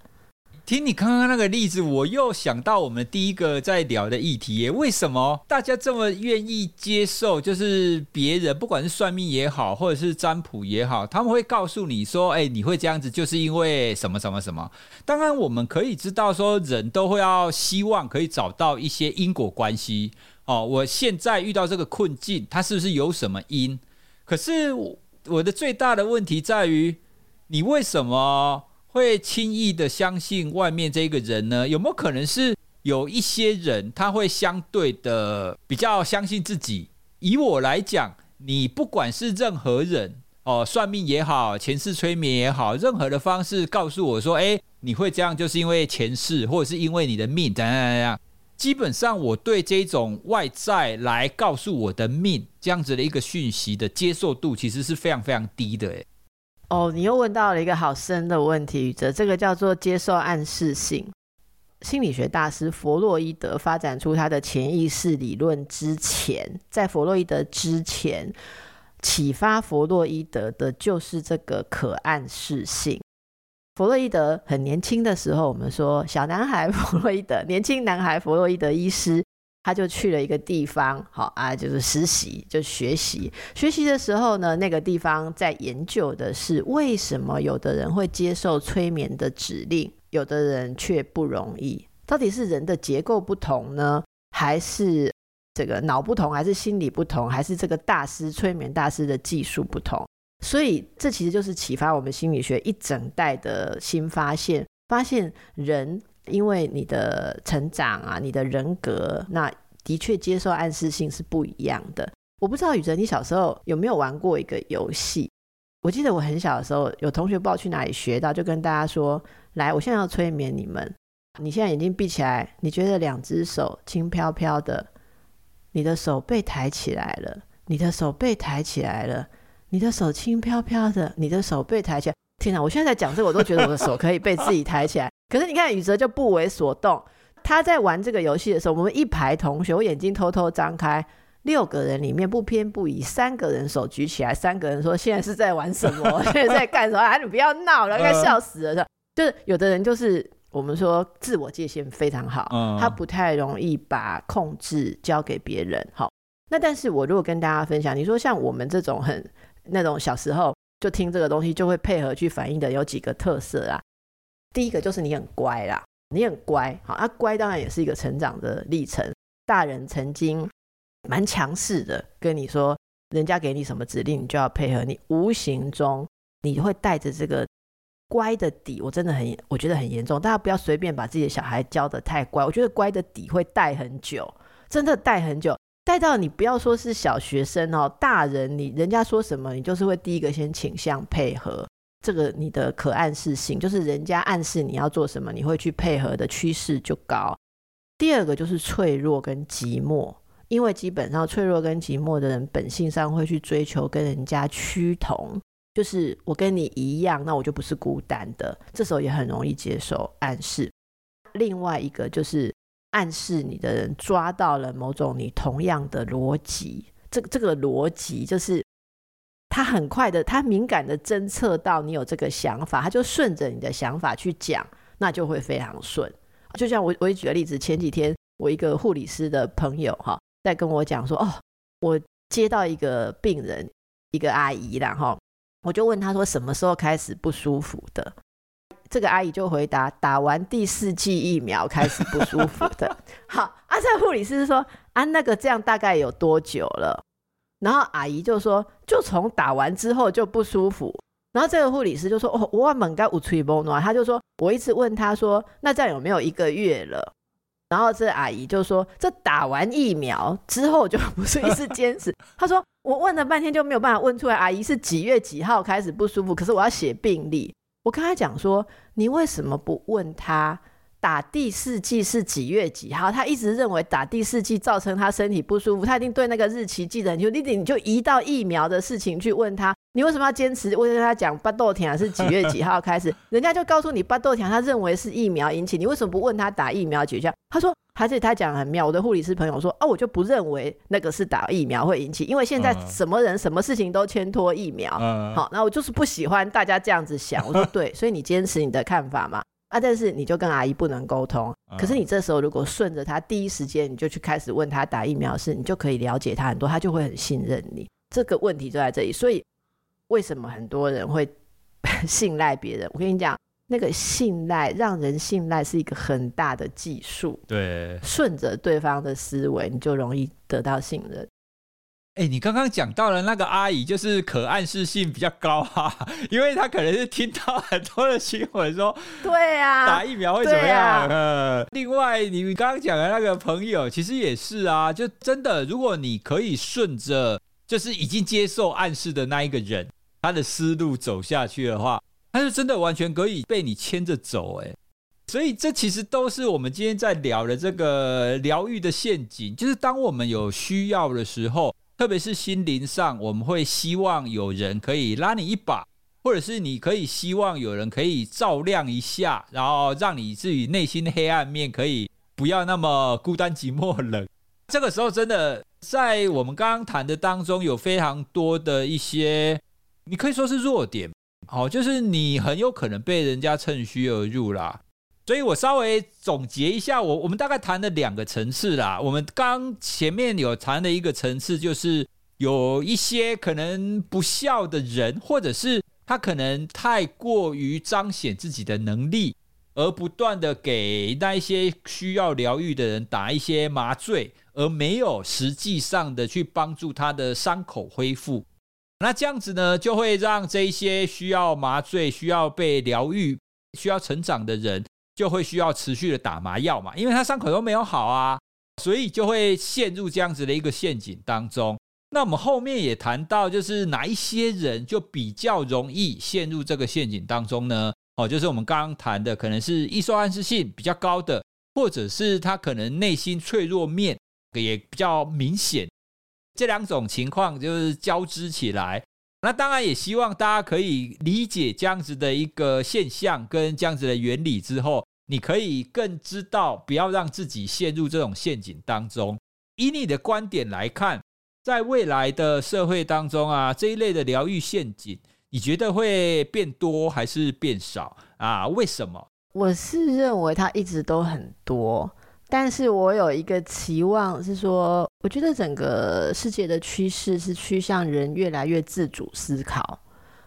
听你刚刚那个例子，我又想到我们第一个在聊的议题耶。为什么大家这么愿意接受？就是别人不管是算命也好，或者是占卜也好，他们会告诉你说：“哎，你会这样子，就是因为什么什么什么。”当然，我们可以知道说，人都会要希望可以找到一些因果关系。哦，我现在遇到这个困境，它是不是有什么因？可是我的最大的问题在于，你为什么？会轻易的相信外面这个人呢？有没有可能是有一些人他会相对的比较相信自己？以我来讲，你不管是任何人哦，算命也好，前世催眠也好，任何的方式告诉我说，哎，你会这样，就是因为前世，或者是因为你的命，怎样怎样。基本上，我对这种外在来告诉我的命这样子的一个讯息的接受度，其实是非常非常低的。诶。哦，你又问到了一个好深的问题，宇哲，这个叫做接受暗示性。心理学大师弗洛伊德发展出他的潜意识理论之前，在弗洛伊德之前，启发弗洛伊德的就是这个可暗示性。弗洛伊德很年轻的时候，我们说小男孩弗洛伊德，年轻男孩弗洛伊德医师。他就去了一个地方，好啊，就是实习，就学习。学习的时候呢，那个地方在研究的是为什么有的人会接受催眠的指令，有的人却不容易。到底是人的结构不同呢，还是这个脑不同，还是心理不同，还是这个大师催眠大师的技术不同？所以这其实就是启发我们心理学一整代的新发现，发现人。因为你的成长啊，你的人格，那的确接受暗示性是不一样的。我不知道宇哲，你小时候有没有玩过一个游戏？我记得我很小的时候，有同学不知道去哪里学到，就跟大家说：“来，我现在要催眠你们。你现在眼睛闭起来，你觉得两只手轻飘飘的，你的手被抬起来了，你的手被抬起来了，你的手轻飘飘的，你的手被抬起来。天哪！我现在在讲这个，我都觉得我的手可以被自己抬起来。”可是你看，宇哲就不为所动。他在玩这个游戏的时候，我们一排同学，我眼睛偷偷张开，六个人里面不偏不倚，三个人手举起来，三个人说：“现在是在玩什么？现在在干什么？” 啊，你不要闹了，该笑死了。就是有的人就是我们说自我界限非常好，他不太容易把控制交给别人。好，那但是我如果跟大家分享，你说像我们这种很那种小时候就听这个东西就会配合去反应的，有几个特色啊。第一个就是你很乖啦，你很乖，好，啊，乖当然也是一个成长的历程。大人曾经蛮强势的跟你说，人家给你什么指令，你就要配合。你无形中你会带着这个乖的底，我真的很，我觉得很严重。大家不要随便把自己的小孩教的太乖，我觉得乖的底会带很久，真的带很久，带到你不要说是小学生哦，大人你人家说什么，你就是会第一个先倾向配合。这个你的可暗示性，就是人家暗示你要做什么，你会去配合的趋势就高。第二个就是脆弱跟寂寞，因为基本上脆弱跟寂寞的人本性上会去追求跟人家趋同，就是我跟你一样，那我就不是孤单的。这时候也很容易接受暗示。另外一个就是暗示你的人抓到了某种你同样的逻辑，这个这个逻辑就是。他很快的，他敏感的侦测到你有这个想法，他就顺着你的想法去讲，那就会非常顺。就像我，我也举个例子，前几天我一个护理师的朋友哈，在跟我讲说，哦，我接到一个病人，一个阿姨啦哈，我就问他说什么时候开始不舒服的，这个阿姨就回答，打完第四剂疫苗开始不舒服的。好，啊，这个护理师说，啊，那个这样大概有多久了？然后阿姨就说，就从打完之后就不舒服。然后这个护理师就说，哦，我们该无吹波暖。他就说，我一直问他说，那这样有没有一个月了？然后这阿姨就说，这打完疫苗之后就不是一直坚持。她说，我问了半天就没有办法问出来，阿姨是几月几号开始不舒服？可是我要写病历。我跟他讲说，你为什么不问他？打第四剂是几月几号？他一直认为打第四剂造成他身体不舒服，他一定对那个日期记得很清楚。你你就移到疫苗的事情去问他，你为什么要坚持？我跟他讲巴豆田是几月几号开始，人家就告诉你巴豆田，他认为是疫苗引起，你为什么不问他打疫苗解决？他说，还是他讲很妙。我的护理师朋友说，哦，我就不认为那个是打疫苗会引起，因为现在什么人什么事情都牵拖疫苗。好，那我就是不喜欢大家这样子想。我说对，所以你坚持你的看法嘛。啊，但是你就跟阿姨不能沟通。可是你这时候如果顺着他，第一时间你就去开始问他打疫苗的事，你就可以了解他很多，他就会很信任你。这个问题就在这里，所以。为什么很多人会 信赖别人？我跟你讲，那个信赖让人信赖是一个很大的技术。对，顺着对方的思维，你就容易得到信任。哎，你刚刚讲到了那个阿姨，就是可暗示性比较高哈、啊，因为她可能是听到很多的新闻说，对啊，打疫苗会怎么样？啊、另外，你刚刚讲的那个朋友，其实也是啊，就真的，如果你可以顺着，就是已经接受暗示的那一个人。他的思路走下去的话，他就真的完全可以被你牵着走，哎，所以这其实都是我们今天在聊的这个疗愈的陷阱，就是当我们有需要的时候，特别是心灵上，我们会希望有人可以拉你一把，或者是你可以希望有人可以照亮一下，然后让你自己内心的黑暗面可以不要那么孤单寂寞冷。这个时候，真的在我们刚刚谈的当中，有非常多的一些。你可以说是弱点，好，就是你很有可能被人家趁虚而入啦。所以我稍微总结一下，我我们大概谈了两个层次啦。我们刚前面有谈的一个层次，就是有一些可能不孝的人，或者是他可能太过于彰显自己的能力，而不断的给那一些需要疗愈的人打一些麻醉，而没有实际上的去帮助他的伤口恢复。那这样子呢，就会让这一些需要麻醉、需要被疗愈、需要成长的人，就会需要持续的打麻药嘛，因为他伤口都没有好啊，所以就会陷入这样子的一个陷阱当中。那我们后面也谈到，就是哪一些人就比较容易陷入这个陷阱当中呢？哦，就是我们刚刚谈的，可能是易受暗示性比较高的，或者是他可能内心脆弱面也比较明显。这两种情况就是交织起来，那当然也希望大家可以理解这样子的一个现象跟这样子的原理之后，你可以更知道不要让自己陷入这种陷阱当中。以你的观点来看，在未来的社会当中啊，这一类的疗愈陷阱，你觉得会变多还是变少啊？为什么？我是认为它一直都很多。但是我有一个期望是说，我觉得整个世界的趋势是趋向人越来越自主思考，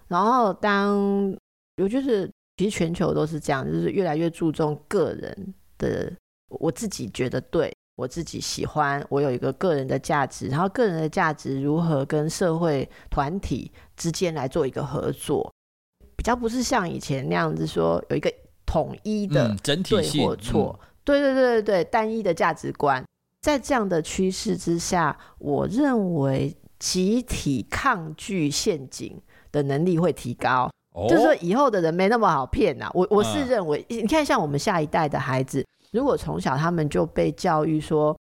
然后当我就是其实全球都是这样，就是越来越注重个人的，我自己觉得对，我自己喜欢，我有一个个人的价值，然后个人的价值如何跟社会团体之间来做一个合作，比较不是像以前那样子说有一个统一的对或错。嗯对对对对对，单一的价值观，在这样的趋势之下，我认为集体抗拒陷阱的能力会提高。哦、就是说，以后的人没那么好骗呐、啊。我我是认为，嗯、你看，像我们下一代的孩子，如果从小他们就被教育说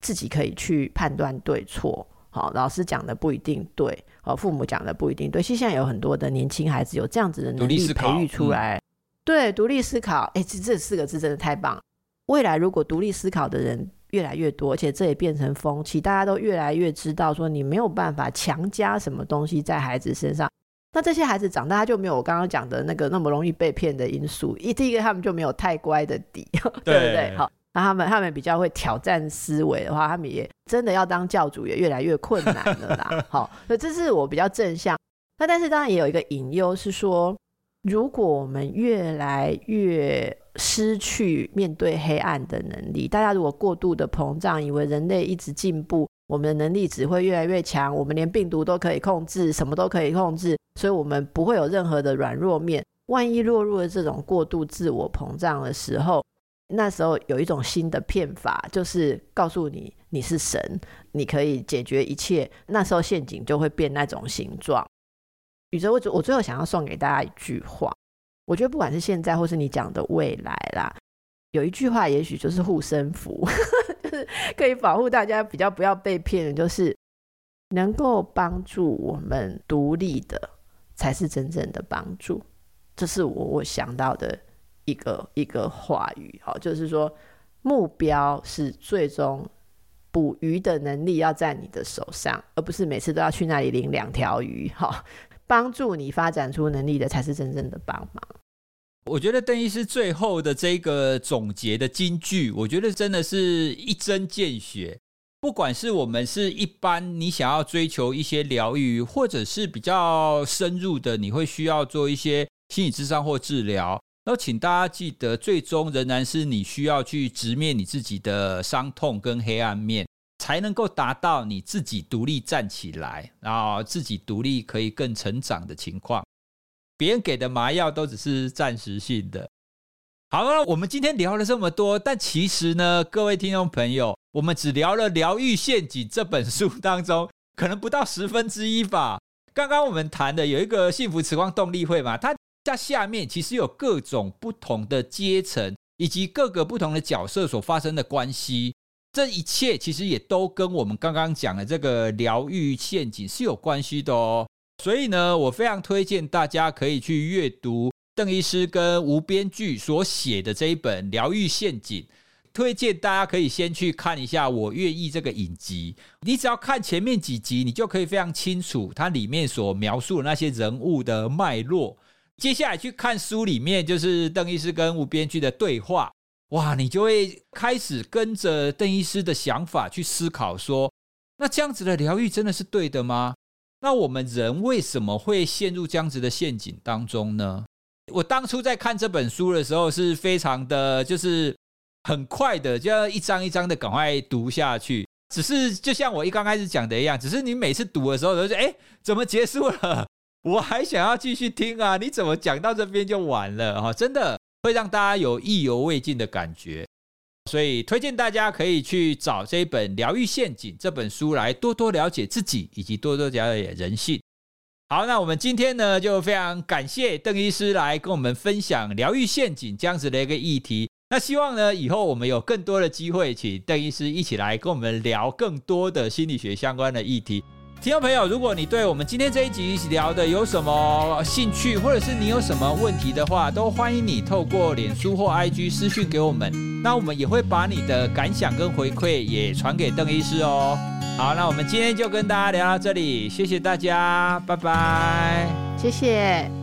自己可以去判断对错，好，老师讲的不一定对，好，父母讲的不一定对。其实现在有很多的年轻孩子有这样子的能力培育出来，嗯、对，独立思考。哎，这这四个字真的太棒。未来如果独立思考的人越来越多，而且这也变成风气，大家都越来越知道说你没有办法强加什么东西在孩子身上，那这些孩子长大他就没有我刚刚讲的那个那么容易被骗的因素。一第一个他们就没有太乖的底，对，对不对？好，那他们他们比较会挑战思维的话，他们也真的要当教主也越来越困难了啦。好，所以这是我比较正向。那但是当然也有一个隐忧是说，如果我们越来越失去面对黑暗的能力，大家如果过度的膨胀，以为人类一直进步，我们的能力只会越来越强，我们连病毒都可以控制，什么都可以控制，所以我们不会有任何的软弱面。万一落入了这种过度自我膨胀的时候，那时候有一种新的骗法，就是告诉你你是神，你可以解决一切，那时候陷阱就会变那种形状。宇哲，我我最后想要送给大家一句话。我觉得不管是现在或是你讲的未来啦，有一句话也许就是护身符，就是可以保护大家比较不要被骗的，就是能够帮助我们独立的才是真正的帮助。这是我我想到的一个一个话语，好，就是说目标是最终捕鱼的能力要在你的手上，而不是每次都要去那里领两条鱼，哈，帮助你发展出能力的才是真正的帮忙。我觉得邓医师最后的这个总结的金句，我觉得真的是一针见血。不管是我们是一般你想要追求一些疗愈，或者是比较深入的，你会需要做一些心理咨商或治疗，那请大家记得，最终仍然是你需要去直面你自己的伤痛跟黑暗面，才能够达到你自己独立站起来，然后自己独立可以更成长的情况。别人给的麻药都只是暂时性的。好了，我们今天聊了这么多，但其实呢，各位听众朋友，我们只聊了《疗愈陷阱》这本书当中可能不到十分之一吧。刚刚我们谈的有一个幸福时光动力会嘛，它在下面其实有各种不同的阶层以及各个不同的角色所发生的关系，这一切其实也都跟我们刚刚讲的这个疗愈陷阱是有关系的哦。所以呢，我非常推荐大家可以去阅读邓医师跟吴编剧所写的这一本《疗愈陷阱》。推荐大家可以先去看一下《我愿意》这个影集。你只要看前面几集，你就可以非常清楚它里面所描述的那些人物的脉络。接下来去看书里面，就是邓医师跟吴编剧的对话。哇，你就会开始跟着邓医师的想法去思考说，那这样子的疗愈真的是对的吗？那我们人为什么会陷入这样子的陷阱当中呢？我当初在看这本书的时候，是非常的，就是很快的，就要一章一章的赶快读下去。只是就像我一刚开始讲的一样，只是你每次读的时候都是，哎，怎么结束了？我还想要继续听啊！你怎么讲到这边就完了？哈，真的会让大家有意犹未尽的感觉。所以推荐大家可以去找这一本《疗愈陷阱》这本书来多多了解自己，以及多多了解人性。好，那我们今天呢，就非常感谢邓医师来跟我们分享疗愈陷阱这样子的一个议题。那希望呢，以后我们有更多的机会，请邓医师一起来跟我们聊更多的心理学相关的议题。听众朋友，如果你对我们今天这一集聊的有什么兴趣，或者是你有什么问题的话，都欢迎你透过脸书或 IG 私讯给我们。那我们也会把你的感想跟回馈也传给邓医师哦。好，那我们今天就跟大家聊到这里，谢谢大家，拜拜，谢谢。